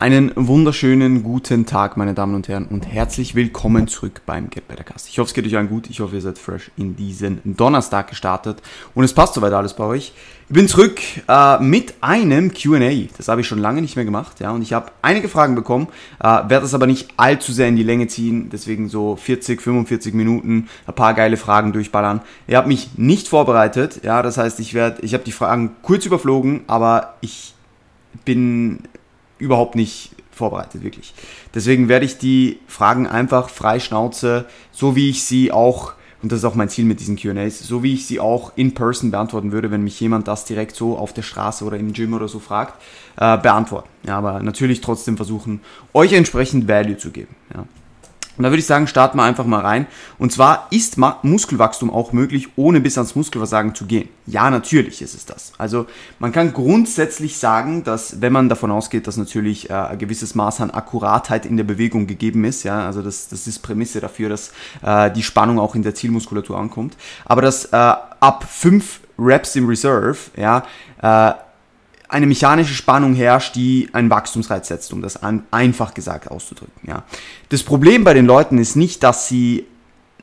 Einen wunderschönen guten Tag, meine Damen und Herren, und herzlich willkommen zurück beim Get Better Cast. Ich hoffe, es geht euch allen gut. Ich hoffe, ihr seid fresh in diesen Donnerstag gestartet und es passt soweit alles bei euch. Ich bin zurück äh, mit einem QA. Das habe ich schon lange nicht mehr gemacht, ja, und ich habe einige Fragen bekommen, äh, werde das aber nicht allzu sehr in die Länge ziehen, deswegen so 40, 45 Minuten, ein paar geile Fragen durchballern. Ihr habt mich nicht vorbereitet, ja, das heißt, ich werde, ich habe die Fragen kurz überflogen, aber ich bin überhaupt nicht vorbereitet, wirklich. Deswegen werde ich die Fragen einfach frei Schnauze, so wie ich sie auch, und das ist auch mein Ziel mit diesen QAs, so wie ich sie auch in person beantworten würde, wenn mich jemand das direkt so auf der Straße oder im Gym oder so fragt, äh, beantworten. Ja, aber natürlich trotzdem versuchen, euch entsprechend Value zu geben. Ja. Und da würde ich sagen, starten wir einfach mal rein. Und zwar ist Muskelwachstum auch möglich, ohne bis ans Muskelversagen zu gehen. Ja, natürlich ist es das. Also man kann grundsätzlich sagen, dass wenn man davon ausgeht, dass natürlich äh, ein gewisses Maß an Akkuratheit in der Bewegung gegeben ist, ja, also das, das ist Prämisse dafür, dass äh, die Spannung auch in der Zielmuskulatur ankommt. Aber dass äh, ab 5 Reps im Reserve, ja, äh, eine mechanische Spannung herrscht, die einen Wachstumsreiz setzt, um das an, einfach gesagt auszudrücken. Ja. Das Problem bei den Leuten ist nicht, dass sie,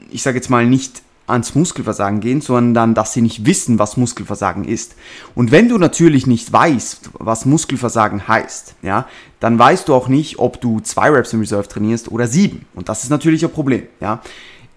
ich sage jetzt mal, nicht ans Muskelversagen gehen, sondern dass sie nicht wissen, was Muskelversagen ist. Und wenn du natürlich nicht weißt, was Muskelversagen heißt, ja, dann weißt du auch nicht, ob du zwei Reps im Reserve trainierst oder sieben. Und das ist natürlich ein Problem. Ja.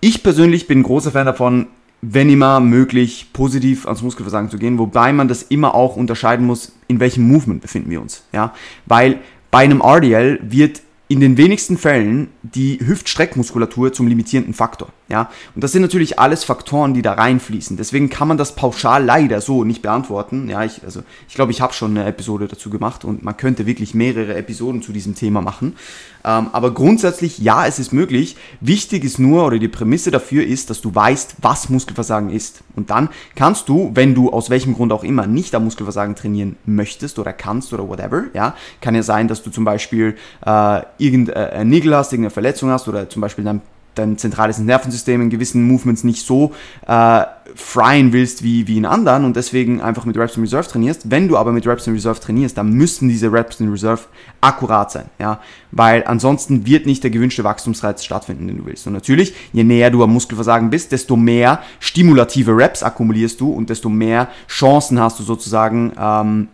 Ich persönlich bin großer Fan davon, wenn immer möglich, positiv ans Muskelversagen zu gehen, wobei man das immer auch unterscheiden muss, in welchem Movement befinden wir uns. Ja? Weil bei einem RDL wird in den wenigsten Fällen die Hüftstreckmuskulatur zum limitierenden Faktor. Ja? Und das sind natürlich alles Faktoren, die da reinfließen. Deswegen kann man das pauschal leider so nicht beantworten. Ja, ich, also, ich glaube, ich habe schon eine Episode dazu gemacht und man könnte wirklich mehrere Episoden zu diesem Thema machen. Ähm, aber grundsätzlich, ja, es ist möglich. Wichtig ist nur, oder die Prämisse dafür ist, dass du weißt, was Muskelversagen ist. Und dann kannst du, wenn du aus welchem Grund auch immer nicht am Muskelversagen trainieren möchtest oder kannst oder whatever, ja, kann ja sein, dass du zum Beispiel äh, irgendein Nigel hast, irgendeine Verletzung hast oder zum Beispiel dein dein zentrales Nervensystem in gewissen Movements nicht so äh, fryen willst wie, wie in anderen und deswegen einfach mit Reps in Reserve trainierst. Wenn du aber mit Reps in Reserve trainierst, dann müssen diese Reps in Reserve akkurat sein, ja, weil ansonsten wird nicht der gewünschte Wachstumsreiz stattfinden, den du willst. Und natürlich, je näher du am Muskelversagen bist, desto mehr stimulative Reps akkumulierst du und desto mehr Chancen hast du sozusagen, ähm,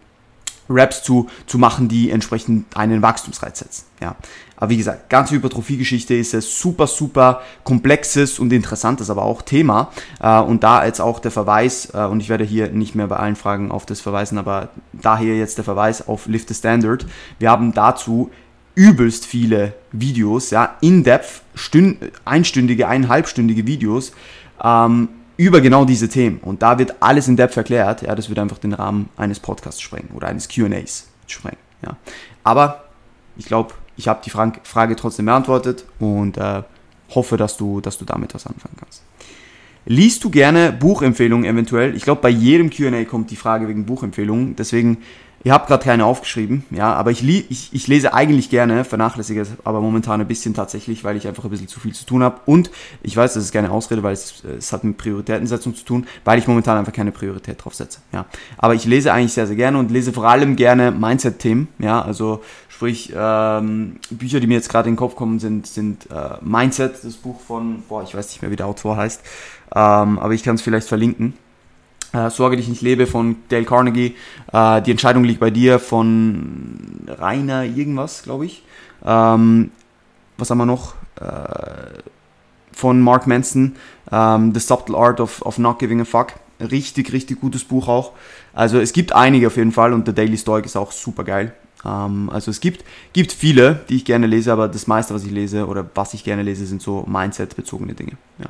Raps zu, zu machen, die entsprechend einen Wachstumsreiz setzen. Ja. Aber wie gesagt, ganze Hypertrophie-Geschichte ist ein super, super komplexes und interessantes aber auch Thema. Äh, und da jetzt auch der Verweis, äh, und ich werde hier nicht mehr bei allen Fragen auf das verweisen, aber daher jetzt der Verweis auf Lift the Standard. Wir haben dazu übelst viele Videos, ja, in-depth, einstündige, eineinhalbstündige Videos, ähm, über genau diese Themen. Und da wird alles in Depth erklärt. Ja, das wird einfach den Rahmen eines Podcasts sprengen oder eines QAs sprengen. Ja. Aber ich glaube, ich habe die Frage trotzdem beantwortet und äh, hoffe, dass du, dass du damit was anfangen kannst. Liest du gerne Buchempfehlungen eventuell? Ich glaube, bei jedem QA kommt die Frage wegen Buchempfehlungen. Deswegen ich habe gerade keine aufgeschrieben, ja, aber ich, ich, ich lese eigentlich gerne, vernachlässige es aber momentan ein bisschen tatsächlich, weil ich einfach ein bisschen zu viel zu tun habe. Und ich weiß, das ist keine Ausrede, weil es, es hat mit Prioritätensetzung zu tun, weil ich momentan einfach keine Priorität drauf setze. Ja. Aber ich lese eigentlich sehr, sehr gerne und lese vor allem gerne Mindset-Themen, ja, also sprich ähm, Bücher, die mir jetzt gerade in den Kopf kommen, sind, sind äh, Mindset, das Buch von, boah, ich weiß nicht mehr, wie der Autor heißt, ähm, aber ich kann es vielleicht verlinken. Äh, Sorge dich nicht lebe von Dale Carnegie. Äh, die Entscheidung liegt bei dir von Rainer irgendwas, glaube ich. Ähm, was haben wir noch? Äh, von Mark Manson. Ähm, The Subtle Art of, of Not Giving a Fuck. Richtig, richtig gutes Buch auch. Also es gibt einige auf jeden Fall und The Daily Stoic ist auch super geil. Ähm, also es gibt, gibt viele, die ich gerne lese, aber das meiste, was ich lese oder was ich gerne lese, sind so Mindset-bezogene Dinge. Ja.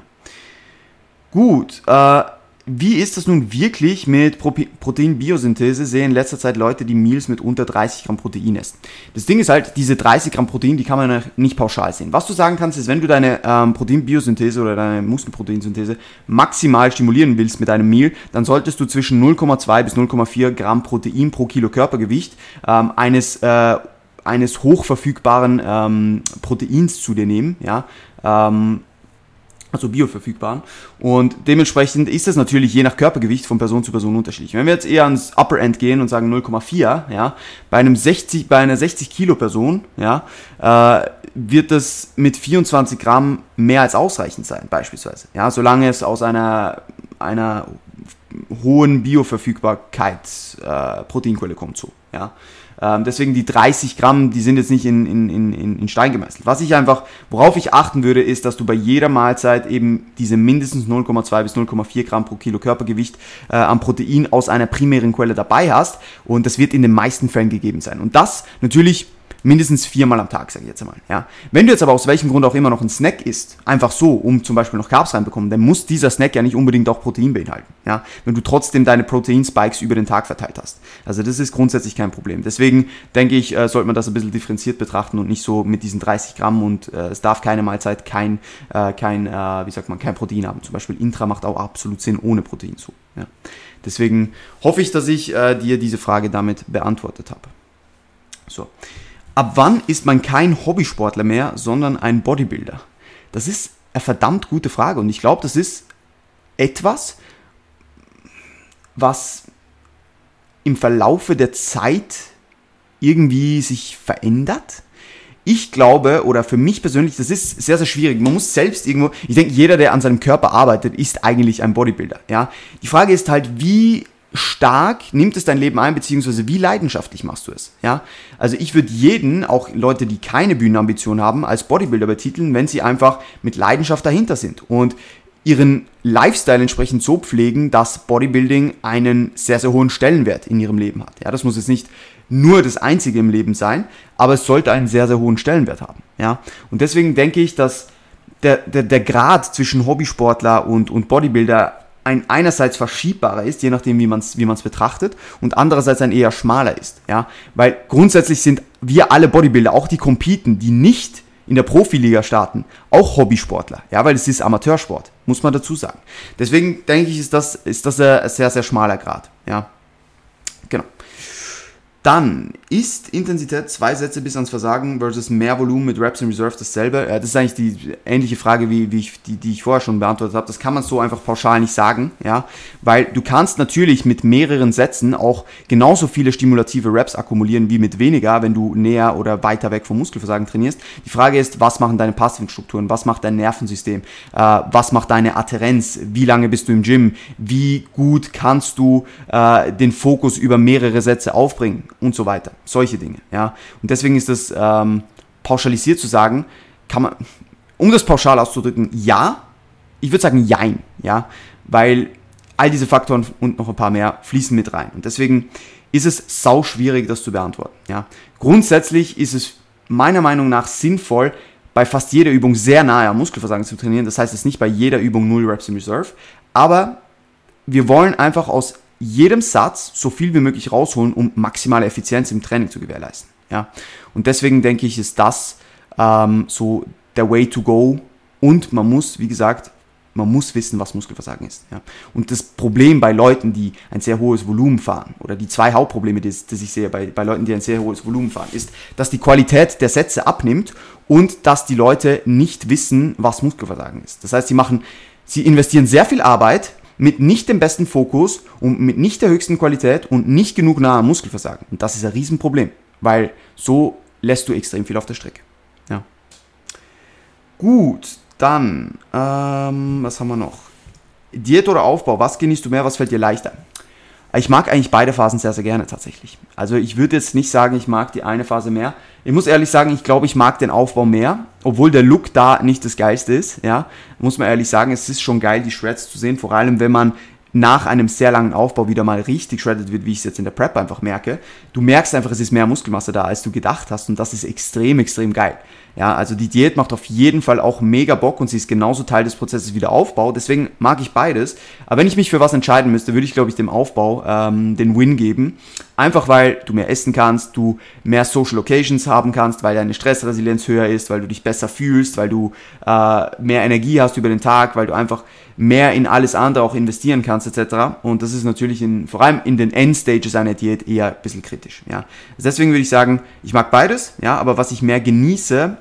Gut, äh, wie ist das nun wirklich mit Proteinbiosynthese? Sehen in letzter Zeit Leute, die Meals mit unter 30 Gramm Protein essen. Das Ding ist halt, diese 30 Gramm Protein, die kann man nicht pauschal sehen. Was du sagen kannst, ist, wenn du deine ähm, Proteinbiosynthese oder deine Muskelproteinsynthese maximal stimulieren willst mit einem Meal, dann solltest du zwischen 0,2 bis 0,4 Gramm Protein pro Kilo Körpergewicht ähm, eines, äh, eines hochverfügbaren ähm, Proteins zu dir nehmen. Ja? Ähm, also bioverfügbaren. Und dementsprechend ist es natürlich je nach Körpergewicht von Person zu Person unterschiedlich. Wenn wir jetzt eher ans Upper End gehen und sagen 0,4, ja, bei einem 60, bei einer 60 Kilo Person, ja, äh, wird das mit 24 Gramm mehr als ausreichend sein, beispielsweise. Ja, solange es aus einer, einer hohen Bioverfügbarkeit äh, Proteinquelle kommt so, ja. Ähm, deswegen die 30 Gramm, die sind jetzt nicht in, in, in, in Stein gemeißelt. Was ich einfach, worauf ich achten würde, ist, dass du bei jeder Mahlzeit eben diese mindestens 0,2 bis 0,4 Gramm pro Kilo Körpergewicht äh, an Protein aus einer primären Quelle dabei hast. Und das wird in den meisten Fällen gegeben sein. Und das natürlich mindestens viermal am Tag, sage ich jetzt einmal. Ja. Wenn du jetzt aber aus welchem Grund auch immer noch einen Snack isst, einfach so, um zum Beispiel noch Carbs reinbekommen, dann muss dieser Snack ja nicht unbedingt auch Protein beinhalten. Ja. Wenn du trotzdem deine Proteinspikes über den Tag verteilt hast. Also das ist grundsätzlich kein Problem. Deswegen denke ich, äh, sollte man das ein bisschen differenziert betrachten und nicht so mit diesen 30 Gramm und äh, es darf keine Mahlzeit kein, äh, kein äh, wie sagt man, kein Protein haben. Zum Beispiel Intra macht auch absolut Sinn ohne Protein so. Ja. Deswegen hoffe ich, dass ich äh, dir diese Frage damit beantwortet habe. So. Ab wann ist man kein Hobbysportler mehr, sondern ein Bodybuilder? Das ist eine verdammt gute Frage und ich glaube, das ist etwas, was im Verlaufe der Zeit irgendwie sich verändert. Ich glaube, oder für mich persönlich, das ist sehr, sehr schwierig. Man muss selbst irgendwo, ich denke, jeder, der an seinem Körper arbeitet, ist eigentlich ein Bodybuilder. Ja? Die Frage ist halt, wie stark nimmt es dein Leben ein, beziehungsweise wie leidenschaftlich machst du es? Ja, also ich würde jeden, auch Leute, die keine Bühnenambition haben, als Bodybuilder betiteln, wenn sie einfach mit Leidenschaft dahinter sind und ihren Lifestyle entsprechend so pflegen, dass Bodybuilding einen sehr, sehr hohen Stellenwert in ihrem Leben hat. Ja, das muss jetzt nicht nur das einzige im Leben sein, aber es sollte einen sehr, sehr hohen Stellenwert haben. Ja, und deswegen denke ich, dass der, der, der Grad zwischen Hobbysportler und, und Bodybuilder ein einerseits verschiebbarer ist, je nachdem, wie man es wie man's betrachtet, und andererseits ein eher schmaler ist. Ja? Weil grundsätzlich sind wir alle Bodybuilder, auch die Competen, die nicht in der Profiliga starten, auch Hobbysportler, ja, weil es ist Amateursport, muss man dazu sagen. Deswegen denke ich, ist das, ist das ein sehr, sehr schmaler Grad, ja. Dann ist Intensität zwei Sätze bis ans Versagen versus mehr Volumen mit Reps in Reserve dasselbe. das ist eigentlich die ähnliche Frage, wie, wie ich, die, die ich vorher schon beantwortet habe. Das kann man so einfach pauschal nicht sagen, ja, weil du kannst natürlich mit mehreren Sätzen auch genauso viele stimulative Reps akkumulieren wie mit weniger, wenn du näher oder weiter weg vom Muskelversagen trainierst. Die Frage ist, was machen deine passiven Strukturen, was macht dein Nervensystem, äh, was macht deine Adherenz, wie lange bist du im Gym, wie gut kannst du äh, den Fokus über mehrere Sätze aufbringen und so weiter. Solche Dinge. Ja? Und deswegen ist das ähm, pauschalisiert zu sagen, kann man, um das pauschal auszudrücken, ja, ich würde sagen jein, ja, weil all diese Faktoren und noch ein paar mehr fließen mit rein. Und deswegen ist es sau schwierig, das zu beantworten. Ja. Grundsätzlich ist es meiner Meinung nach sinnvoll, bei fast jeder Übung sehr nahe am Muskelversagen zu trainieren. Das heißt, es ist nicht bei jeder Übung 0 Reps in Reserve, aber wir wollen einfach aus jedem Satz so viel wie möglich rausholen, um maximale Effizienz im Training zu gewährleisten. Ja? Und deswegen denke ich, ist das ähm, so der Way to go. Und man muss, wie gesagt, man muss wissen, was Muskelversagen ist. Ja. Und das Problem bei Leuten, die ein sehr hohes Volumen fahren, oder die zwei Hauptprobleme, die, die ich sehe bei, bei Leuten, die ein sehr hohes Volumen fahren, ist, dass die Qualität der Sätze abnimmt und dass die Leute nicht wissen, was Muskelversagen ist. Das heißt, sie machen, sie investieren sehr viel Arbeit mit nicht dem besten Fokus und mit nicht der höchsten Qualität und nicht genug nahe Muskelversagen. Und das ist ein Riesenproblem, weil so lässt du extrem viel auf der Strecke. Ja. Gut, dann, ähm, was haben wir noch? Diät oder Aufbau, was genießt du mehr, was fällt dir leichter? Ich mag eigentlich beide Phasen sehr, sehr gerne tatsächlich. Also ich würde jetzt nicht sagen, ich mag die eine Phase mehr. Ich muss ehrlich sagen, ich glaube, ich mag den Aufbau mehr, obwohl der Look da nicht das geilste ist. Ja, muss man ehrlich sagen, es ist schon geil, die Shreds zu sehen, vor allem wenn man nach einem sehr langen Aufbau wieder mal richtig shredded wird, wie ich es jetzt in der Prep einfach merke. Du merkst einfach, es ist mehr Muskelmasse da, als du gedacht hast und das ist extrem, extrem geil. Ja, also die Diät macht auf jeden Fall auch mega Bock und sie ist genauso Teil des Prozesses wie der Aufbau. Deswegen mag ich beides. Aber wenn ich mich für was entscheiden müsste, würde ich, glaube ich, dem Aufbau ähm, den Win geben. Einfach weil du mehr essen kannst, du mehr Social Occasions haben kannst, weil deine Stressresilienz höher ist, weil du dich besser fühlst, weil du äh, mehr Energie hast über den Tag, weil du einfach mehr in alles andere auch investieren kannst, etc. Und das ist natürlich in, vor allem in den Endstages einer Diät eher ein bisschen kritisch. Ja. Deswegen würde ich sagen, ich mag beides, ja, aber was ich mehr genieße,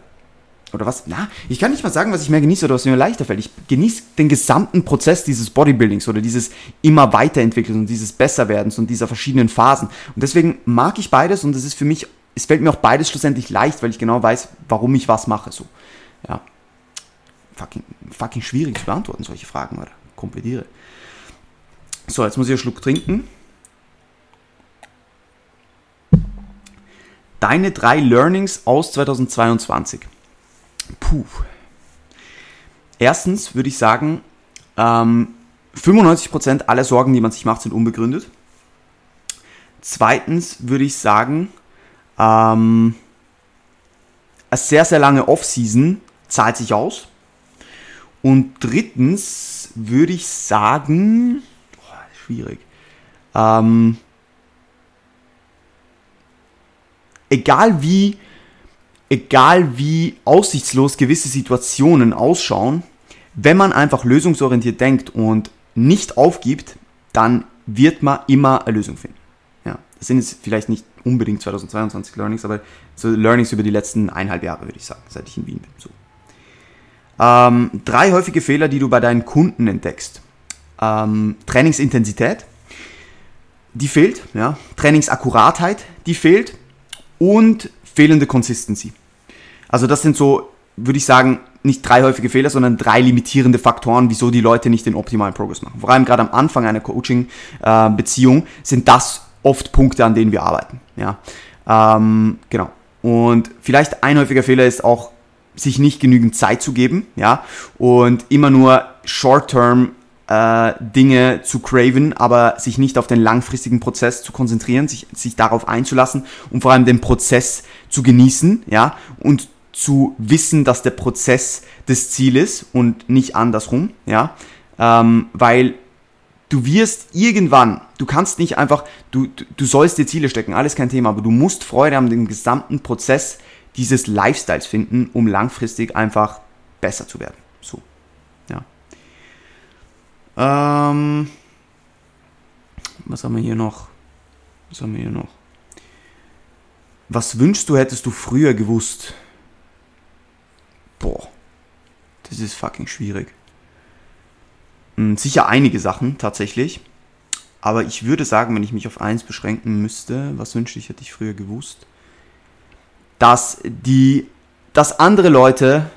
oder was, na, ich kann nicht mal sagen, was ich mehr genieße oder was mir leichter fällt. Ich genieße den gesamten Prozess dieses Bodybuildings oder dieses immer weiterentwickeln und dieses Besserwerdens und dieser verschiedenen Phasen. Und deswegen mag ich beides und es ist für mich, es fällt mir auch beides schlussendlich leicht, weil ich genau weiß, warum ich was mache, so. Ja. Fucking, fucking schwierig zu beantworten, solche Fragen, oder? Komplettiere. So, jetzt muss ich einen Schluck trinken. Deine drei Learnings aus 2022. Puh. Erstens würde ich sagen, ähm, 95% aller Sorgen, die man sich macht, sind unbegründet. Zweitens würde ich sagen, ähm, eine sehr, sehr lange Off-Season zahlt sich aus. Und drittens würde ich sagen, oh, schwierig, ähm, egal wie egal wie aussichtslos gewisse Situationen ausschauen, wenn man einfach lösungsorientiert denkt und nicht aufgibt, dann wird man immer eine Lösung finden. Ja, das sind jetzt vielleicht nicht unbedingt 2022 Learnings, aber so Learnings über die letzten eineinhalb Jahre, würde ich sagen, seit ich in Wien bin. So. Ähm, drei häufige Fehler, die du bei deinen Kunden entdeckst. Ähm, Trainingsintensität, die fehlt. Ja. Trainingsakkuratheit, die fehlt. Und fehlende Consistency. Also das sind so, würde ich sagen, nicht drei häufige Fehler, sondern drei limitierende Faktoren, wieso die Leute nicht den optimalen Progress machen. Vor allem gerade am Anfang einer Coaching-Beziehung sind das oft Punkte, an denen wir arbeiten. Ja, ähm, genau. Und vielleicht ein häufiger Fehler ist auch, sich nicht genügend Zeit zu geben, ja, und immer nur Short-Term äh, Dinge zu craven, aber sich nicht auf den langfristigen Prozess zu konzentrieren, sich, sich darauf einzulassen und vor allem den Prozess zu genießen, ja, und zu wissen, dass der Prozess das Ziel ist und nicht andersrum, ja, ähm, weil du wirst irgendwann, du kannst nicht einfach, du, du sollst dir Ziele stecken, alles kein Thema, aber du musst Freude an dem gesamten Prozess dieses Lifestyles finden, um langfristig einfach besser zu werden. So, ja. Ähm, was haben wir hier noch? Was haben wir hier noch? Was wünschst du, hättest du früher gewusst? Boah, das ist fucking schwierig. Hm, sicher einige Sachen tatsächlich. Aber ich würde sagen, wenn ich mich auf eins beschränken müsste, was wünschte ich, hätte ich früher gewusst, dass die, dass andere Leute,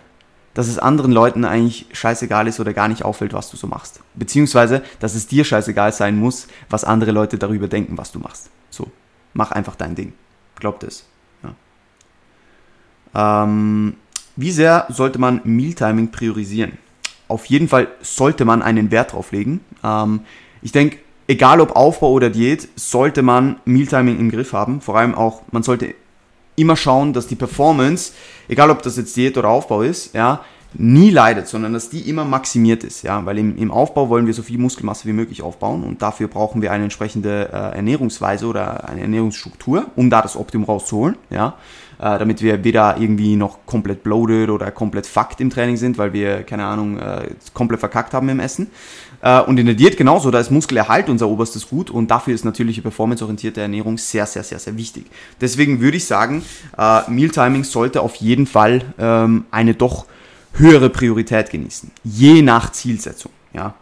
dass es anderen Leuten eigentlich scheißegal ist oder gar nicht auffällt, was du so machst. Beziehungsweise, dass es dir scheißegal sein muss, was andere Leute darüber denken, was du machst. So, mach einfach dein Ding. Glaubt es. Ja. Ähm, wie sehr sollte man Mealtiming priorisieren? Auf jeden Fall sollte man einen Wert drauf legen. Ähm, ich denke, egal ob Aufbau oder Diät, sollte man Mealtiming im Griff haben. Vor allem auch, man sollte immer schauen, dass die Performance, egal ob das jetzt Diät oder Aufbau ist, ja, nie leidet, sondern dass die immer maximiert ist, ja, weil im, im Aufbau wollen wir so viel Muskelmasse wie möglich aufbauen und dafür brauchen wir eine entsprechende äh, Ernährungsweise oder eine Ernährungsstruktur, um da das Optimum rauszuholen, ja, äh, damit wir weder irgendwie noch komplett bloated oder komplett fucked im Training sind, weil wir, keine Ahnung, äh, komplett verkackt haben im Essen. Äh, und in der Diät genauso, da ist Muskelerhalt unser oberstes Gut und dafür ist natürliche performanceorientierte Ernährung sehr, sehr, sehr, sehr wichtig. Deswegen würde ich sagen, äh, Mealtiming sollte auf jeden Fall ähm, eine doch höhere Priorität genießen. Je nach Zielsetzung. Ja.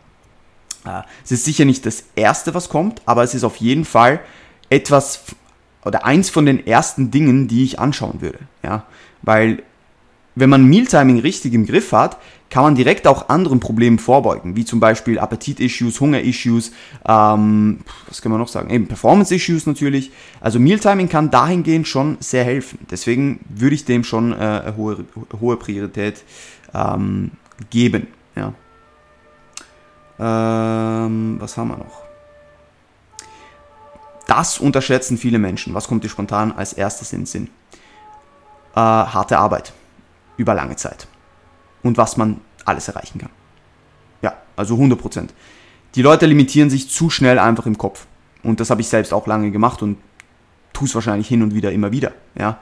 Äh, es ist sicher nicht das Erste, was kommt, aber es ist auf jeden Fall etwas oder eins von den ersten Dingen, die ich anschauen würde. Ja. Weil wenn man Mealtiming richtig im Griff hat, kann man direkt auch anderen Problemen vorbeugen, wie zum Beispiel Appetit-Issues, Hunger-Issues, ähm, was kann man noch sagen, eben Performance-Issues natürlich. Also Mealtiming kann dahingehend schon sehr helfen. Deswegen würde ich dem schon äh, hohe, hohe Priorität ähm, geben. Ja. Ähm, was haben wir noch? Das unterschätzen viele Menschen. Was kommt dir spontan als erstes in den Sinn? Äh, harte Arbeit über lange Zeit. Und was man alles erreichen kann. Ja, also 100%. Die Leute limitieren sich zu schnell einfach im Kopf. Und das habe ich selbst auch lange gemacht und tue es wahrscheinlich hin und wieder immer wieder. Ja.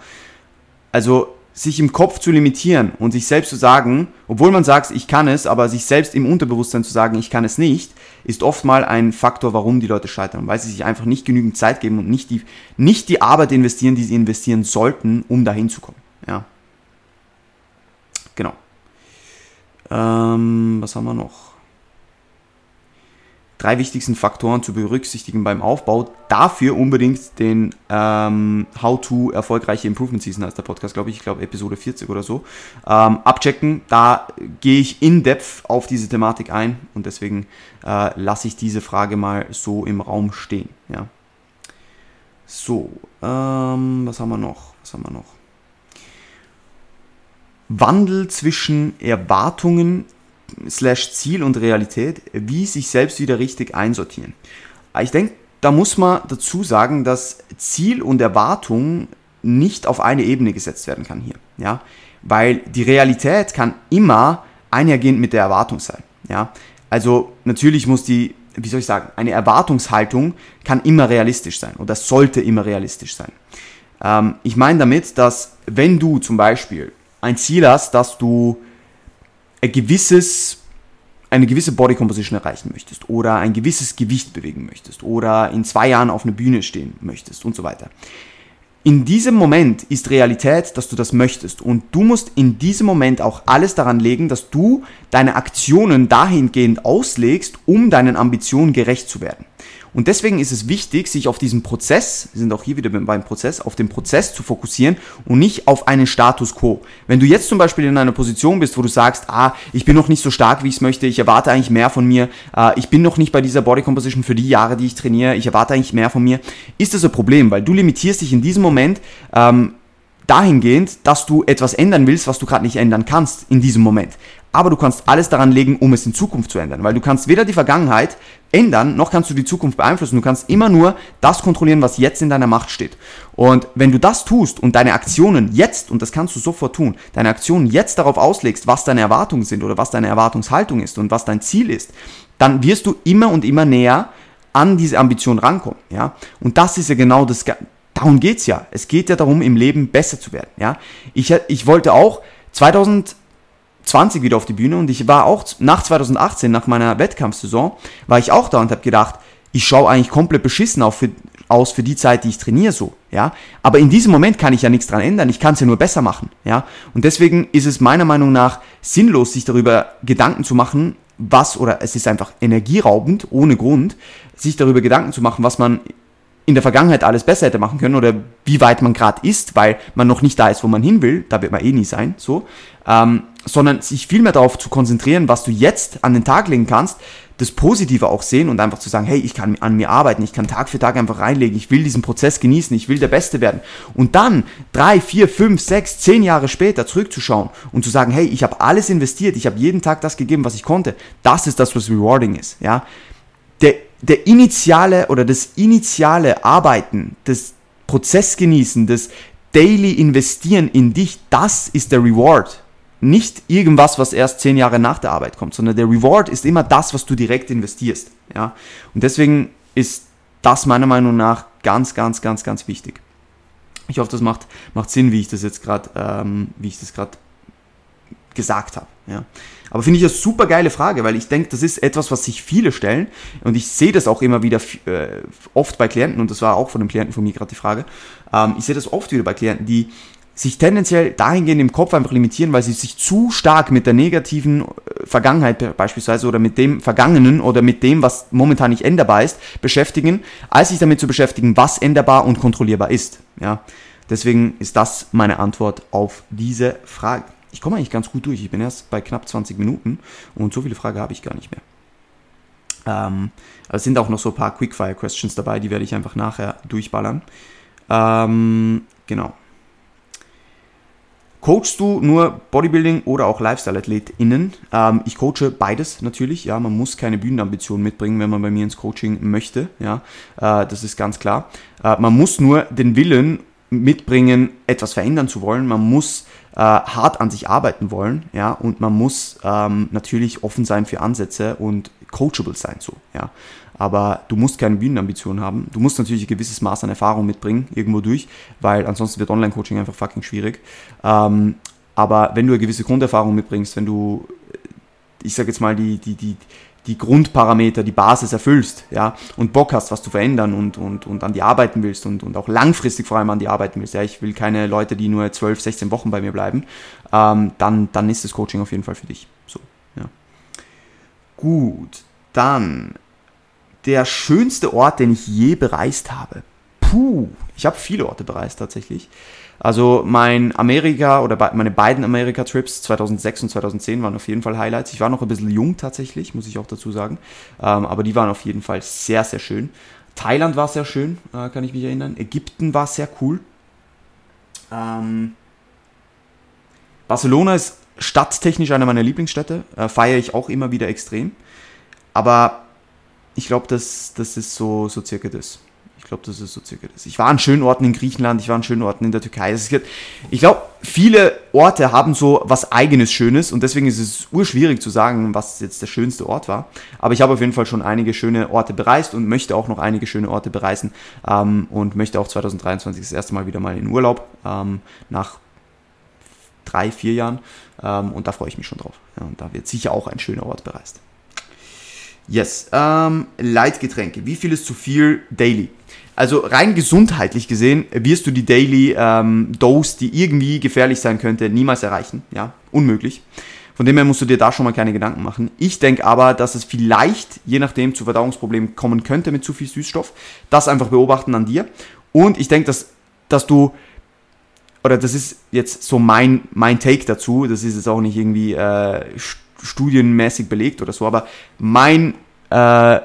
Also sich im Kopf zu limitieren und sich selbst zu sagen, obwohl man sagt, ich kann es, aber sich selbst im Unterbewusstsein zu sagen, ich kann es nicht, ist oft mal ein Faktor, warum die Leute scheitern, weil sie sich einfach nicht genügend Zeit geben und nicht die, nicht die Arbeit investieren, die sie investieren sollten, um dahin zu kommen. Ja. genau. Ähm, was haben wir noch? Drei wichtigsten Faktoren zu berücksichtigen beim Aufbau. Dafür unbedingt den ähm, How to erfolgreiche Improvement Season heißt der Podcast, glaube ich, ich glaube Episode 40 oder so, ähm, abchecken. Da gehe ich in Depth auf diese Thematik ein und deswegen äh, lasse ich diese Frage mal so im Raum stehen. Ja. So, ähm, was haben wir noch? Was haben wir noch? Wandel zwischen Erwartungen slash Ziel und Realität, wie sich selbst wieder richtig einsortieren. Ich denke, da muss man dazu sagen, dass Ziel und Erwartung nicht auf eine Ebene gesetzt werden kann hier, ja, weil die Realität kann immer einhergehend mit der Erwartung sein, ja. Also natürlich muss die, wie soll ich sagen, eine Erwartungshaltung kann immer realistisch sein oder sollte immer realistisch sein. Ähm, ich meine damit, dass wenn du zum Beispiel ein Ziel hast, dass du ein gewisses, eine gewisse Body Composition erreichen möchtest oder ein gewisses Gewicht bewegen möchtest oder in zwei Jahren auf einer Bühne stehen möchtest und so weiter. In diesem Moment ist Realität, dass du das möchtest und du musst in diesem Moment auch alles daran legen, dass du deine Aktionen dahingehend auslegst, um deinen Ambitionen gerecht zu werden. Und deswegen ist es wichtig, sich auf diesen Prozess, wir sind auch hier wieder beim Prozess, auf den Prozess zu fokussieren und nicht auf einen Status quo. Wenn du jetzt zum Beispiel in einer Position bist, wo du sagst, ah, ich bin noch nicht so stark, wie ich es möchte, ich erwarte eigentlich mehr von mir, äh, ich bin noch nicht bei dieser Body Composition für die Jahre, die ich trainiere, ich erwarte eigentlich mehr von mir, ist das ein Problem, weil du limitierst dich in diesem Moment ähm, dahingehend, dass du etwas ändern willst, was du gerade nicht ändern kannst in diesem Moment aber du kannst alles daran legen, um es in Zukunft zu ändern, weil du kannst weder die Vergangenheit ändern, noch kannst du die Zukunft beeinflussen. Du kannst immer nur das kontrollieren, was jetzt in deiner Macht steht. Und wenn du das tust und deine Aktionen jetzt, und das kannst du sofort tun, deine Aktionen jetzt darauf auslegst, was deine Erwartungen sind oder was deine Erwartungshaltung ist und was dein Ziel ist, dann wirst du immer und immer näher an diese Ambition rankommen, ja. Und das ist ja genau das, darum geht's ja. Es geht ja darum, im Leben besser zu werden, ja. Ich, ich wollte auch 2000 20 wieder auf die Bühne und ich war auch nach 2018, nach meiner Wettkampfsaison, war ich auch da und habe gedacht, ich schaue eigentlich komplett beschissen auf für, aus für die Zeit, die ich trainiere so, ja. Aber in diesem Moment kann ich ja nichts dran ändern, ich kann es ja nur besser machen, ja. Und deswegen ist es meiner Meinung nach sinnlos, sich darüber Gedanken zu machen, was, oder es ist einfach energieraubend, ohne Grund, sich darüber Gedanken zu machen, was man in der Vergangenheit alles besser hätte machen können oder wie weit man gerade ist, weil man noch nicht da ist, wo man hin will, da wird man eh nie sein, so, ähm, sondern sich viel mehr darauf zu konzentrieren, was du jetzt an den Tag legen kannst, das Positive auch sehen und einfach zu sagen, hey, ich kann an mir arbeiten, ich kann Tag für Tag einfach reinlegen, ich will diesen Prozess genießen, ich will der Beste werden. Und dann drei, vier, fünf, sechs, zehn Jahre später zurückzuschauen und zu sagen, hey, ich habe alles investiert, ich habe jeden Tag das gegeben, was ich konnte. Das ist das, was rewarding ist. Ja, der initiale oder das initiale Arbeiten, das Prozess genießen, das Daily Investieren in dich, das ist der Reward. Nicht irgendwas, was erst zehn Jahre nach der Arbeit kommt, sondern der Reward ist immer das, was du direkt investierst. Ja? Und deswegen ist das meiner Meinung nach ganz, ganz, ganz, ganz wichtig. Ich hoffe, das macht, macht Sinn, wie ich das jetzt gerade, ähm, wie ich das gerade gesagt habe. Ja. Aber finde ich eine super geile Frage, weil ich denke, das ist etwas, was sich viele stellen und ich sehe das auch immer wieder äh, oft bei Klienten und das war auch von einem Klienten von mir gerade die Frage. Ähm, ich sehe das oft wieder bei Klienten, die sich tendenziell dahingehend im Kopf einfach limitieren, weil sie sich zu stark mit der negativen äh, Vergangenheit beispielsweise oder mit dem Vergangenen oder mit dem, was momentan nicht änderbar ist, beschäftigen, als sich damit zu beschäftigen, was änderbar und kontrollierbar ist. Ja, deswegen ist das meine Antwort auf diese Frage ich komme eigentlich ganz gut durch. Ich bin erst bei knapp 20 Minuten und so viele Fragen habe ich gar nicht mehr. Ähm, es sind auch noch so ein paar Quickfire-Questions dabei, die werde ich einfach nachher durchballern. Ähm, genau. Coachst du nur Bodybuilding oder auch Lifestyle-AthletInnen? Ähm, ich coache beides natürlich. Ja, man muss keine Bühnenambitionen mitbringen, wenn man bei mir ins Coaching möchte. Ja, äh, das ist ganz klar. Äh, man muss nur den Willen mitbringen, etwas verändern zu wollen. Man muss äh, hart an sich arbeiten wollen, ja, und man muss ähm, natürlich offen sein für Ansätze und coachable sein, so, ja. Aber du musst keine Bühnenambitionen haben. Du musst natürlich ein gewisses Maß an Erfahrung mitbringen, irgendwo durch, weil ansonsten wird Online-Coaching einfach fucking schwierig. Ähm, aber wenn du eine gewisse Grunderfahrung mitbringst, wenn du, ich sag jetzt mal, die, die, die, die Grundparameter, die Basis erfüllst, ja, und Bock hast, was zu verändern und, und, und an die arbeiten willst und, und auch langfristig vor allem an die arbeiten willst, ja, ich will keine Leute, die nur 12, 16 Wochen bei mir bleiben, ähm, dann, dann ist das Coaching auf jeden Fall für dich. So, ja. Gut, dann der schönste Ort, den ich je bereist habe. Puh, ich habe viele Orte bereist tatsächlich. Also mein Amerika oder meine beiden Amerika-Trips 2006 und 2010 waren auf jeden Fall Highlights. Ich war noch ein bisschen jung tatsächlich, muss ich auch dazu sagen. Ähm, aber die waren auf jeden Fall sehr, sehr schön. Thailand war sehr schön, äh, kann ich mich erinnern. Ägypten war sehr cool. Ähm, Barcelona ist stadttechnisch eine meiner Lieblingsstädte. Äh, feiere ich auch immer wieder extrem. Aber ich glaube, das, das ist so, so circa das. Ich glaube, das ist so circa das. Ich war an schönen Orten in Griechenland, ich war an schönen Orten in der Türkei. Ich glaube, viele Orte haben so was eigenes Schönes und deswegen ist es urschwierig zu sagen, was jetzt der schönste Ort war. Aber ich habe auf jeden Fall schon einige schöne Orte bereist und möchte auch noch einige schöne Orte bereisen ähm, und möchte auch 2023 das erste Mal wieder mal in Urlaub ähm, nach drei, vier Jahren ähm, und da freue ich mich schon drauf. Ja, und da wird sicher auch ein schöner Ort bereist. Yes. Ähm, Leitgetränke. Wie viel ist zu viel daily? Also rein gesundheitlich gesehen wirst du die Daily ähm, Dose, die irgendwie gefährlich sein könnte, niemals erreichen. Ja, unmöglich. Von dem her musst du dir da schon mal keine Gedanken machen. Ich denke aber, dass es vielleicht, je nachdem, zu Verdauungsproblemen kommen könnte mit zu viel Süßstoff. Das einfach beobachten an dir. Und ich denke, dass, dass du, oder das ist jetzt so mein, mein Take dazu, das ist jetzt auch nicht irgendwie äh, studienmäßig belegt oder so, aber mein, äh,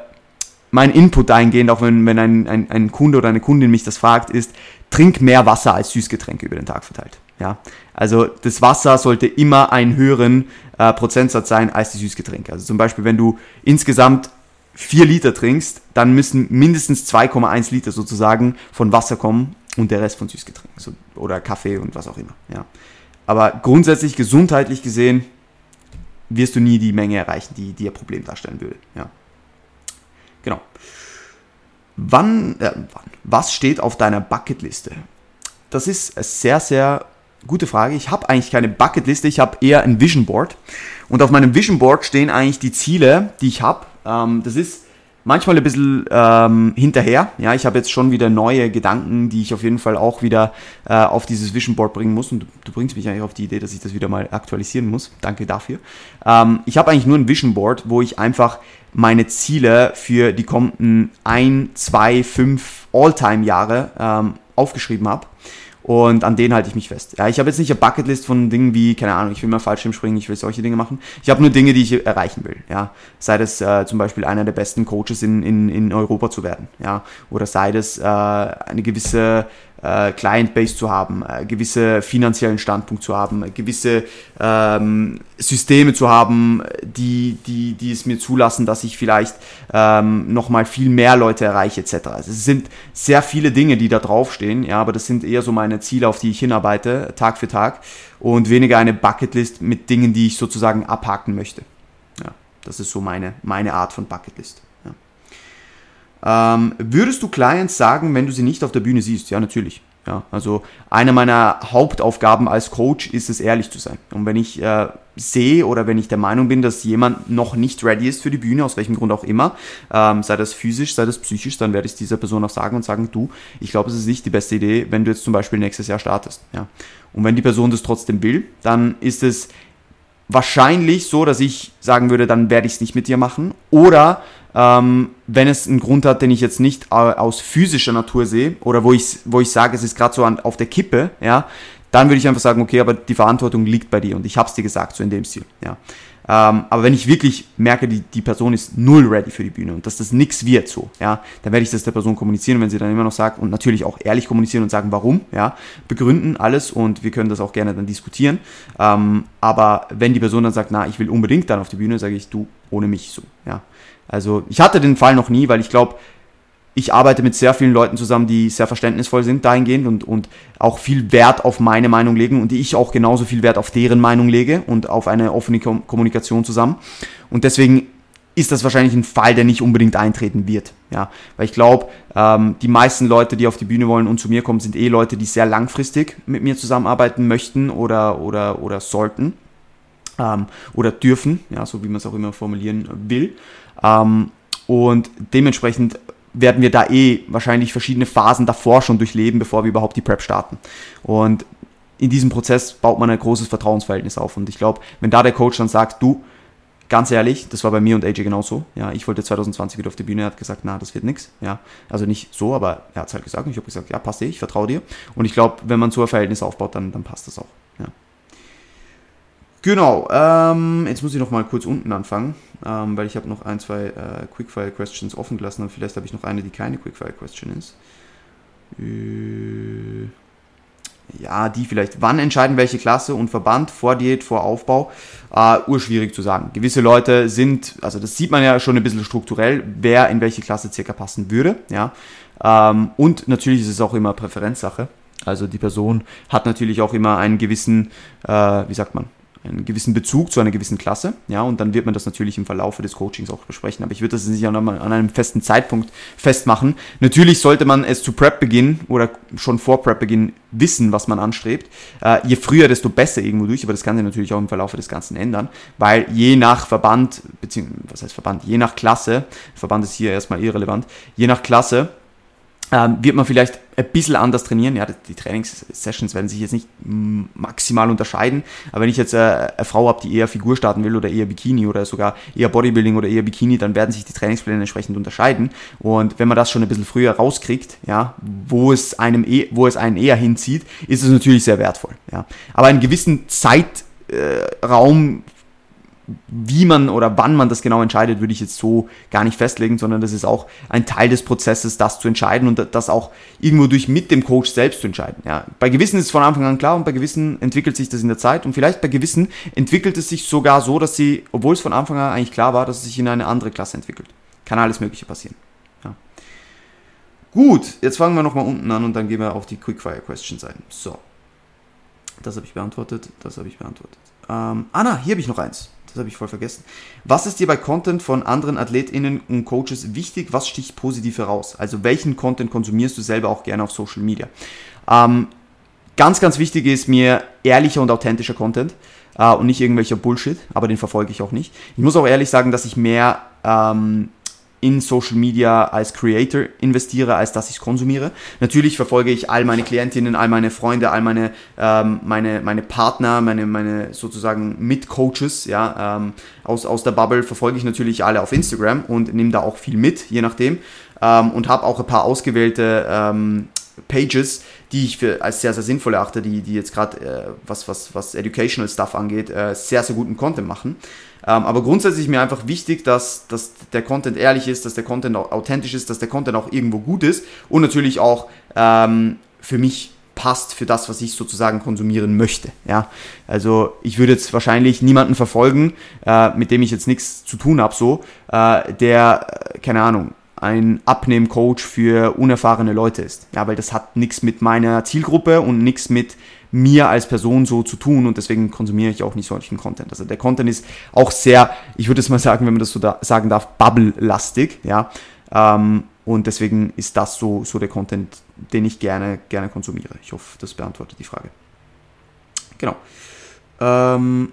mein Input dahingehend, auch wenn, wenn ein, ein, ein Kunde oder eine Kundin mich das fragt, ist, trink mehr Wasser als Süßgetränke über den Tag verteilt. Ja, also das Wasser sollte immer einen höheren äh, Prozentsatz sein als die Süßgetränke. Also zum Beispiel, wenn du insgesamt 4 Liter trinkst, dann müssen mindestens 2,1 Liter sozusagen von Wasser kommen und der Rest von Süßgetränken so, oder Kaffee und was auch immer. Ja. Aber grundsätzlich gesundheitlich gesehen wirst du nie die Menge erreichen, die dir Problem darstellen würde. Ja. Genau. Wann, äh, was steht auf deiner Bucketliste? Das ist eine sehr, sehr gute Frage. Ich habe eigentlich keine Bucketliste, ich habe eher ein Vision Board. Und auf meinem Vision Board stehen eigentlich die Ziele, die ich habe. Ähm, das ist manchmal ein bisschen ähm, hinterher. Ja, ich habe jetzt schon wieder neue Gedanken, die ich auf jeden Fall auch wieder äh, auf dieses Vision Board bringen muss. Und du, du, bringst mich eigentlich auf die Idee, dass ich das wieder mal aktualisieren muss. Danke dafür. Ähm, ich habe eigentlich nur ein Vision Board, wo ich einfach meine Ziele für die kommenden ein, zwei, fünf All-Time-Jahre ähm, aufgeschrieben habe. Und an denen halte ich mich fest. Ja, ich habe jetzt nicht eine Bucketlist von Dingen wie, keine Ahnung, ich will mal Fallschirm springen, ich will solche Dinge machen. Ich habe nur Dinge, die ich erreichen will. Ja, sei das äh, zum Beispiel einer der besten Coaches in, in, in Europa zu werden. Ja, oder sei das äh, eine gewisse äh, Client Base zu haben, äh, gewisse finanziellen Standpunkt zu haben, gewisse ähm, Systeme zu haben, die, die, die es mir zulassen, dass ich vielleicht ähm, nochmal viel mehr Leute erreiche etc. Also es sind sehr viele Dinge, die da draufstehen, ja, aber das sind eher so meine Ziele, auf die ich hinarbeite, Tag für Tag und weniger eine Bucketlist mit Dingen, die ich sozusagen abhaken möchte. Ja, das ist so meine, meine Art von Bucketlist. Ähm, würdest du Clients sagen, wenn du sie nicht auf der Bühne siehst? Ja, natürlich. Ja, also eine meiner Hauptaufgaben als Coach ist es, ehrlich zu sein. Und wenn ich äh, sehe oder wenn ich der Meinung bin, dass jemand noch nicht ready ist für die Bühne, aus welchem Grund auch immer, ähm, sei das physisch, sei das psychisch, dann werde ich dieser Person auch sagen und sagen, du, ich glaube, es ist nicht die beste Idee, wenn du jetzt zum Beispiel nächstes Jahr startest. Ja. Und wenn die Person das trotzdem will, dann ist es wahrscheinlich so, dass ich sagen würde, dann werde ich es nicht mit dir machen. Oder ähm, wenn es einen Grund hat, den ich jetzt nicht aus physischer Natur sehe oder wo ich, wo ich sage, es ist gerade so an, auf der Kippe, ja, dann würde ich einfach sagen, okay, aber die Verantwortung liegt bei dir und ich habe es dir gesagt, so in dem Stil. Ja. Ähm, aber wenn ich wirklich merke, die, die Person ist null ready für die Bühne und dass das nichts wird so, ja, dann werde ich das der Person kommunizieren, wenn sie dann immer noch sagt und natürlich auch ehrlich kommunizieren und sagen, warum, ja, begründen alles und wir können das auch gerne dann diskutieren. Ähm, aber wenn die Person dann sagt, na, ich will unbedingt dann auf die Bühne, sage ich, du ohne mich so, ja. Also ich hatte den Fall noch nie, weil ich glaube, ich arbeite mit sehr vielen Leuten zusammen, die sehr verständnisvoll sind dahingehend und, und auch viel Wert auf meine Meinung legen und die ich auch genauso viel Wert auf deren Meinung lege und auf eine offene Kommunikation zusammen. Und deswegen ist das wahrscheinlich ein Fall, der nicht unbedingt eintreten wird. Ja, weil ich glaube, ähm, die meisten Leute, die auf die Bühne wollen und zu mir kommen, sind eh Leute, die sehr langfristig mit mir zusammenarbeiten möchten oder, oder, oder sollten. ähm, oder dürfen, ja, so wie man es auch immer formulieren will. Ähm, und dementsprechend werden wir da eh wahrscheinlich verschiedene Phasen davor schon durchleben, bevor wir überhaupt die Prep starten. Und in diesem Prozess baut man ein großes Vertrauensverhältnis auf. Und ich glaube, wenn da der Coach dann sagt, du, ganz ehrlich, das war bei mir und AJ genauso. Ja, ich wollte 2020 wieder auf die Bühne, er hat gesagt, na, das wird nichts. Ja, also nicht so, aber er hat es halt gesagt. Und ich habe gesagt, ja, passt eh, ich vertraue dir. Und ich glaube, wenn man so ein Verhältnis aufbaut, dann, dann passt das auch. Ja. Genau, ähm, jetzt muss ich noch mal kurz unten anfangen, ähm, weil ich habe noch ein, zwei äh, Quickfire-Questions offen gelassen und vielleicht habe ich noch eine, die keine Quickfire-Question ist. Äh, ja, die vielleicht. Wann entscheiden welche Klasse und Verband vor Diät, vor Aufbau? Äh, urschwierig zu sagen. Gewisse Leute sind, also das sieht man ja schon ein bisschen strukturell, wer in welche Klasse circa passen würde. Ja. Ähm, und natürlich ist es auch immer Präferenzsache. Also die Person hat natürlich auch immer einen gewissen, äh, wie sagt man, einen gewissen Bezug zu einer gewissen Klasse, ja, und dann wird man das natürlich im Verlauf des Coachings auch besprechen, aber ich würde das nicht an einem festen Zeitpunkt festmachen. Natürlich sollte man es zu Prep-Beginn oder schon vor Prep-Beginn wissen, was man anstrebt. Äh, je früher, desto besser irgendwo durch, aber das kann sich natürlich auch im Verlauf des Ganzen ändern, weil je nach Verband, beziehungsweise, was heißt Verband, je nach Klasse, Verband ist hier erstmal irrelevant, je nach Klasse, ähm, wird man vielleicht ein bisschen anders trainieren. Ja, die Trainingssessions werden sich jetzt nicht maximal unterscheiden, aber wenn ich jetzt äh, eine Frau habe, die eher Figur starten will oder eher Bikini oder sogar eher Bodybuilding oder eher Bikini, dann werden sich die Trainingspläne entsprechend unterscheiden. Und wenn man das schon ein bisschen früher rauskriegt, ja, wo es einem, eh, wo es einen eher hinzieht, ist es natürlich sehr wertvoll. Ja. Aber einen gewissen Zeitraum wie man oder wann man das genau entscheidet, würde ich jetzt so gar nicht festlegen, sondern das ist auch ein Teil des Prozesses, das zu entscheiden und das auch irgendwo durch mit dem Coach selbst zu entscheiden. Ja, bei gewissen ist es von Anfang an klar und bei gewissen entwickelt sich das in der Zeit und vielleicht bei gewissen entwickelt es sich sogar so, dass sie, obwohl es von Anfang an eigentlich klar war, dass es sich in eine andere Klasse entwickelt. Kann alles Mögliche passieren. Ja. Gut, jetzt fangen wir nochmal unten an und dann gehen wir auf die Quickfire Questions ein. So. Das habe ich beantwortet, das habe ich beantwortet. Ähm, Anna, hier habe ich noch eins das habe ich voll vergessen. Was ist dir bei Content von anderen AthletInnen und Coaches wichtig? Was sticht positiv heraus? Also welchen Content konsumierst du selber auch gerne auf Social Media? Ähm, ganz, ganz wichtig ist mir ehrlicher und authentischer Content äh, und nicht irgendwelcher Bullshit, aber den verfolge ich auch nicht. Ich muss auch ehrlich sagen, dass ich mehr ähm, in Social Media als Creator investiere, als dass ich es konsumiere. Natürlich verfolge ich all meine Klientinnen, all meine Freunde, all meine, ähm, meine, meine Partner, meine, meine sozusagen Mitcoaches ja, ähm, aus, aus der Bubble verfolge ich natürlich alle auf Instagram und nehme da auch viel mit, je nachdem. Ähm, und habe auch ein paar ausgewählte ähm, Pages, die ich für als sehr, sehr sinnvoll erachte, die, die jetzt gerade, äh, was, was, was Educational Stuff angeht, äh, sehr, sehr guten Content machen. Ähm, aber grundsätzlich ist mir einfach wichtig, dass, dass der Content ehrlich ist, dass der Content auch authentisch ist, dass der Content auch irgendwo gut ist und natürlich auch ähm, für mich passt für das, was ich sozusagen konsumieren möchte. Ja, also ich würde jetzt wahrscheinlich niemanden verfolgen, äh, mit dem ich jetzt nichts zu tun habe, so, äh, der, äh, keine Ahnung, ein Abnehmcoach für unerfahrene Leute ist. Ja, weil das hat nichts mit meiner Zielgruppe und nichts mit mir als Person so zu tun und deswegen konsumiere ich auch nicht solchen Content. Also der Content ist auch sehr, ich würde es mal sagen, wenn man das so da sagen darf, bubble-lastig, ja. Ähm, und deswegen ist das so, so der Content, den ich gerne, gerne konsumiere. Ich hoffe, das beantwortet die Frage. Genau. Ähm,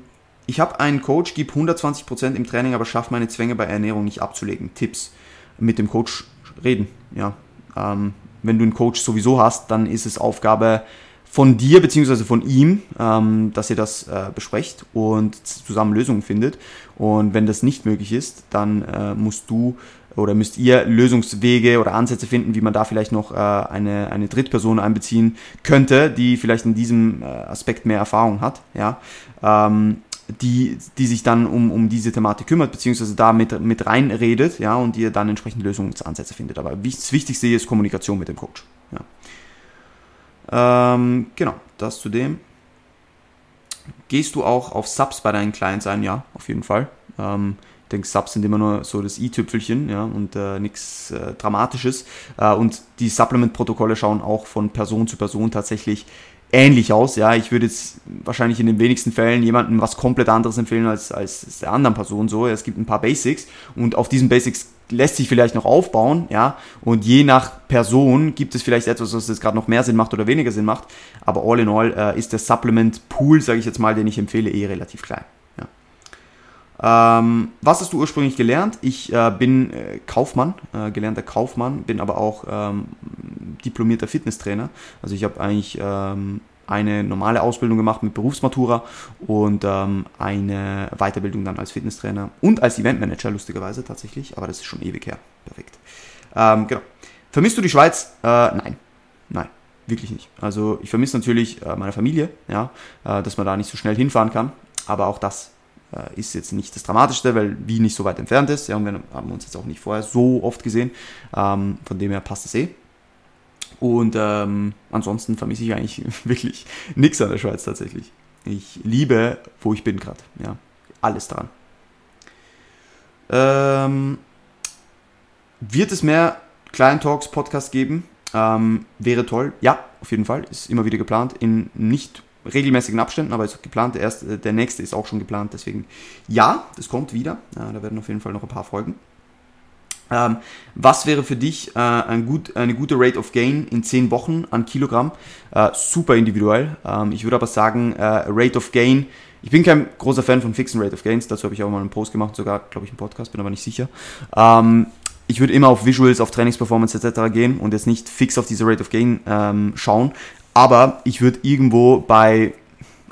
ich habe einen Coach, gebe 120% im Training, aber schaffe meine Zwänge bei Ernährung nicht abzulegen. Tipps. Mit dem Coach reden. Ja. Ähm, wenn du einen Coach sowieso hast, dann ist es Aufgabe, von dir bzw. von ihm, ähm, dass ihr das äh, besprecht und zusammen Lösungen findet. Und wenn das nicht möglich ist, dann äh, musst du oder müsst ihr Lösungswege oder Ansätze finden, wie man da vielleicht noch äh, eine, eine Drittperson einbeziehen könnte, die vielleicht in diesem äh, Aspekt mehr Erfahrung hat, ja, ähm, die, die sich dann um, um diese Thematik kümmert, beziehungsweise da mit, mit reinredet, ja, und ihr dann entsprechend Lösungsansätze findet. Aber das Wichtigste ist Kommunikation mit dem Coach. Ähm, genau, das zu dem. Gehst du auch auf Subs bei deinen Clients ein? Ja, auf jeden Fall. Ähm, ich denke, Subs sind immer nur so das i-Tüpfelchen ja, und äh, nichts äh, Dramatisches. Äh, und die Supplement-Protokolle schauen auch von Person zu Person tatsächlich ähnlich aus. Ja, ich würde jetzt wahrscheinlich in den wenigsten Fällen jemandem was komplett anderes empfehlen als, als der anderen Person so. Es gibt ein paar Basics und auf diesen Basics lässt sich vielleicht noch aufbauen, ja, und je nach Person gibt es vielleicht etwas, was jetzt gerade noch mehr Sinn macht oder weniger Sinn macht, aber all in all äh, ist der Supplement Pool, sage ich jetzt mal, den ich empfehle, eh relativ klein. Ja. Ähm, was hast du ursprünglich gelernt? Ich äh, bin äh, Kaufmann, äh, gelernter Kaufmann, bin aber auch ähm, diplomierter Fitnesstrainer. Also ich habe eigentlich ähm, eine normale Ausbildung gemacht mit Berufsmatura und ähm, eine Weiterbildung dann als Fitnesstrainer und als Eventmanager, lustigerweise tatsächlich, aber das ist schon ewig her. Perfekt. Ähm, genau. Vermisst du die Schweiz? Äh, nein. Nein, wirklich nicht. Also ich vermisse natürlich äh, meine Familie, ja, äh, dass man da nicht so schnell hinfahren kann, aber auch das äh, ist jetzt nicht das Dramatischste, weil Wien nicht so weit entfernt ist. Ja, und wir haben uns jetzt auch nicht vorher so oft gesehen. Ähm, von dem her passt es eh. Und ähm, ansonsten vermisse ich eigentlich wirklich nichts an der Schweiz tatsächlich. Ich liebe, wo ich bin gerade. Ja, alles dran. Ähm, wird es mehr Client Talks Podcast geben? Ähm, wäre toll. Ja, auf jeden Fall. Ist immer wieder geplant. In nicht regelmäßigen Abständen, aber ist geplant. Der, erste, der nächste ist auch schon geplant. Deswegen ja, das kommt wieder. Ja, da werden auf jeden Fall noch ein paar Folgen. Ähm, was wäre für dich äh, ein gut, eine gute Rate of Gain in 10 Wochen an Kilogramm? Äh, super individuell. Ähm, ich würde aber sagen, äh, Rate of Gain, ich bin kein großer Fan von fixen Rate of Gains, dazu habe ich auch mal einen Post gemacht, sogar, glaube ich, einen Podcast, bin aber nicht sicher. Ähm, ich würde immer auf Visuals, auf Trainingsperformance etc. gehen und jetzt nicht fix auf diese Rate of Gain ähm, schauen. Aber ich würde irgendwo bei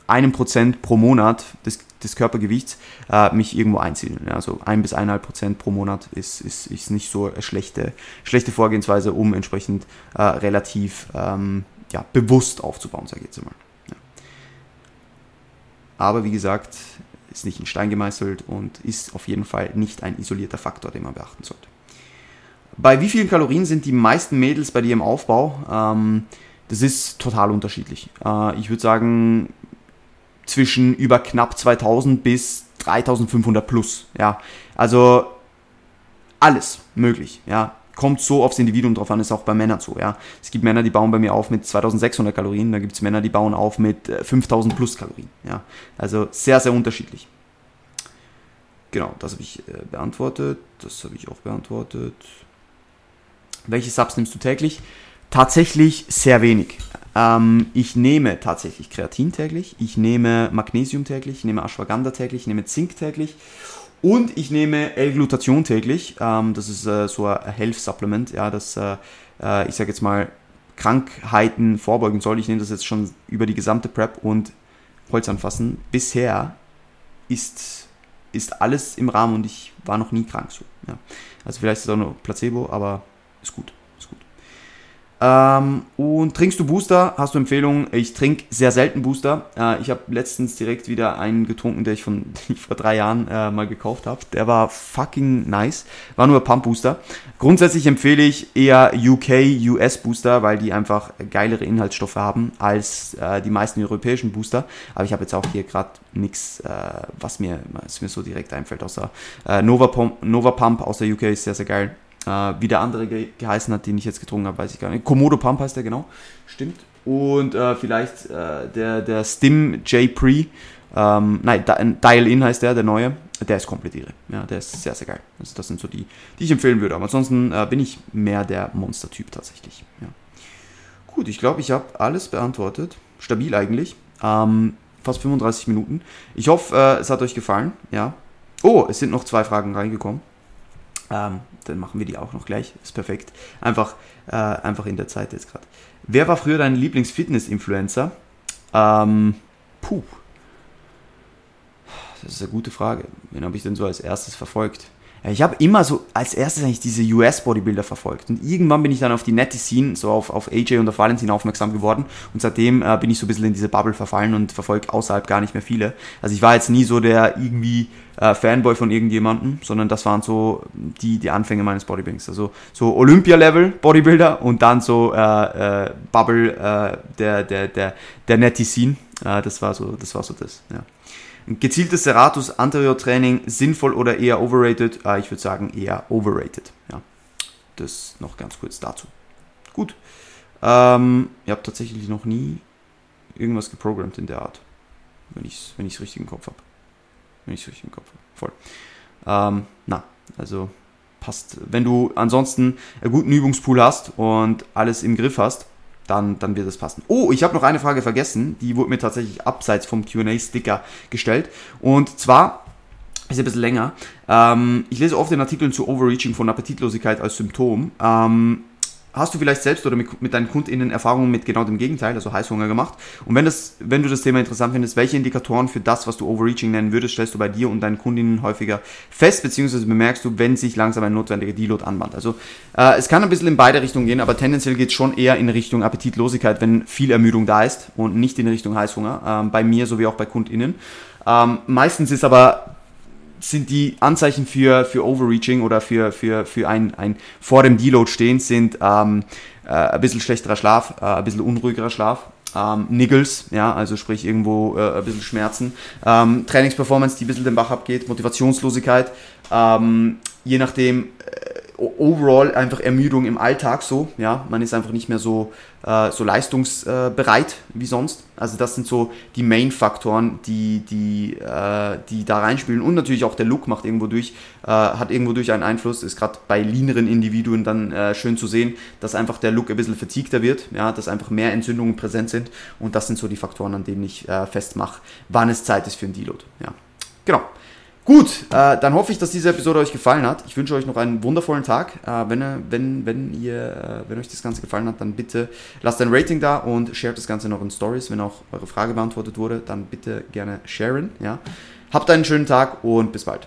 einem Prozent pro Monat des, des Körpergewichts äh, mich irgendwo einziehen. Also ein bis eineinhalb Prozent pro Monat ist, ist, ist nicht so eine schlechte, schlechte Vorgehensweise, um entsprechend äh, relativ ähm, ja, bewusst aufzubauen, sage ich jetzt mal. Ja. Aber wie gesagt, ist nicht in Stein gemeißelt und ist auf jeden Fall nicht ein isolierter Faktor, den man beachten sollte. Bei wie vielen Kalorien sind die meisten Mädels bei dir im Aufbau? Ähm, das ist total unterschiedlich. Äh, ich würde sagen, zwischen über knapp 2000 bis 3500 plus. Ja, also alles möglich. Ja, kommt so aufs Individuum drauf an, ist auch bei Männern so. Ja, es gibt Männer, die bauen bei mir auf mit 2600 Kalorien, da gibt es Männer, die bauen auf mit 5000 äh, plus Kalorien. Ja, also sehr, sehr unterschiedlich. Genau, das habe ich äh, beantwortet. Das habe ich auch beantwortet. Welche Subs nimmst du täglich? Tatsächlich sehr wenig. Ähm, ich nehme tatsächlich Kreatin täglich, ich nehme Magnesium täglich, ich nehme Ashwagandha täglich, ich nehme Zink täglich und ich nehme L-Glutation täglich. Ähm, das ist äh, so ein Health Supplement, ja, das äh, äh ich sage jetzt mal Krankheiten vorbeugen soll. Ich nehme das jetzt schon über die gesamte Prep und Holz anfassen. Bisher ist, ist alles im Rahmen und ich war noch nie krank so. Ja. Also vielleicht ist es auch nur Placebo, aber ist gut. Ähm, und trinkst du Booster? Hast du Empfehlungen? Ich trinke sehr selten Booster. Äh, ich habe letztens direkt wieder einen getrunken, der ich von vor drei Jahren äh, mal gekauft habe. Der war fucking nice. War nur Pump Booster. Grundsätzlich empfehle ich eher UK, US Booster, weil die einfach geilere Inhaltsstoffe haben als äh, die meisten europäischen Booster. Aber ich habe jetzt auch hier gerade nichts, äh, was mir, was mir so direkt einfällt, außer äh, Nova, Pump, Nova Pump aus der UK ist sehr, sehr geil. Äh, wie der andere ge geheißen hat, den ich jetzt getrunken habe, weiß ich gar nicht. Komodo Pump heißt der genau. Stimmt. Und äh, vielleicht äh, der, der Stim J Pre. Ähm, nein, Dial In heißt der, der neue. Der ist komplett irre. Ja, der ist sehr, sehr geil. Also das sind so die, die ich empfehlen würde. Aber ansonsten äh, bin ich mehr der Monster-Typ tatsächlich. Ja. Gut, ich glaube, ich habe alles beantwortet. Stabil eigentlich. Ähm, fast 35 Minuten. Ich hoffe, äh, es hat euch gefallen. Ja. Oh, es sind noch zwei Fragen reingekommen. Ähm, dann machen wir die auch noch gleich. Ist perfekt. Einfach, äh, einfach in der Zeit jetzt gerade. Wer war früher dein Lieblings-Fitness-Influencer? Ähm, puh. Das ist eine gute Frage. Wen habe ich denn so als erstes verfolgt? Ich habe immer so als erstes eigentlich diese US-Bodybuilder verfolgt. Und irgendwann bin ich dann auf die nette Scene, so auf, auf AJ und auf Valentin aufmerksam geworden. Und seitdem äh, bin ich so ein bisschen in diese Bubble verfallen und verfolge außerhalb gar nicht mehr viele. Also ich war jetzt nie so der irgendwie äh, Fanboy von irgendjemandem, sondern das waren so die, die Anfänge meines Bodybuildings. Also so Olympia-Level Bodybuilder und dann so äh, äh Bubble äh, der, der, der, der Netty Scene. Äh, das war so das. War so das ja. Gezieltes Serratus Anterior Training sinnvoll oder eher overrated? Äh, ich würde sagen eher overrated. Ja, das noch ganz kurz dazu. Gut. Ähm, ich habe tatsächlich noch nie irgendwas geprogrammt in der Art, wenn ich es wenn richtig im Kopf habe. Wenn ich es richtig im Kopf habe. Voll. Ähm, na, also passt. Wenn du ansonsten einen guten Übungspool hast und alles im Griff hast, dann, dann wird es passen. Oh, ich habe noch eine Frage vergessen, die wurde mir tatsächlich abseits vom QA-Sticker gestellt. Und zwar ist ein bisschen länger. Ähm, ich lese oft in Artikeln zu Overreaching von Appetitlosigkeit als Symptom. Ähm, hast du vielleicht selbst oder mit, mit, deinen KundInnen Erfahrungen mit genau dem Gegenteil, also Heißhunger gemacht? Und wenn, das, wenn du das Thema interessant findest, welche Indikatoren für das, was du Overreaching nennen würdest, stellst du bei dir und deinen KundInnen häufiger fest, beziehungsweise bemerkst du, wenn sich langsam ein notwendiger Deload anbahnt? Also äh, es kann ein bisschen in beide Richtungen gehen, aber tendenziell geht es schon eher in Richtung Appetitlosigkeit, wenn viel Ermüdung da ist und nicht in Richtung Heißhunger, ähm, bei mir sowie auch bei KundInnen. Ähm, meistens ist aber sind die Anzeichen für, für Overreaching oder für, für, für ein, ein vor dem Deload stehen, sind ähm, äh, ein bisschen schlechterer Schlaf, äh, ein bisschen unruhigerer Schlaf, ähm, Niggles, ja, also sprich irgendwo äh, ein bisschen Schmerzen, ähm, Trainingsperformance, die ein bisschen den Bach abgeht, Motivationslosigkeit, ähm, je nachdem, äh, overall einfach Ermüdung im Alltag so, ja, man ist einfach nicht mehr so, äh, so leistungsbereit wie sonst. Also das sind so die Main-Faktoren, die, die, äh, die da reinspielen und natürlich auch der Look macht irgendwo durch, äh, hat irgendwo durch einen Einfluss, ist gerade bei leaneren Individuen dann äh, schön zu sehen, dass einfach der Look ein bisschen verziegter wird, ja, dass einfach mehr Entzündungen präsent sind und das sind so die Faktoren, an denen ich äh, festmache, wann es Zeit ist für ein Deload, ja. Genau. Gut, äh, dann hoffe ich, dass diese Episode euch gefallen hat. Ich wünsche euch noch einen wundervollen Tag. Äh, wenn, wenn, wenn, ihr, äh, wenn euch das Ganze gefallen hat, dann bitte lasst ein Rating da und shared das Ganze noch in Stories. Wenn auch eure Frage beantwortet wurde, dann bitte gerne sharen. Ja? Habt einen schönen Tag und bis bald.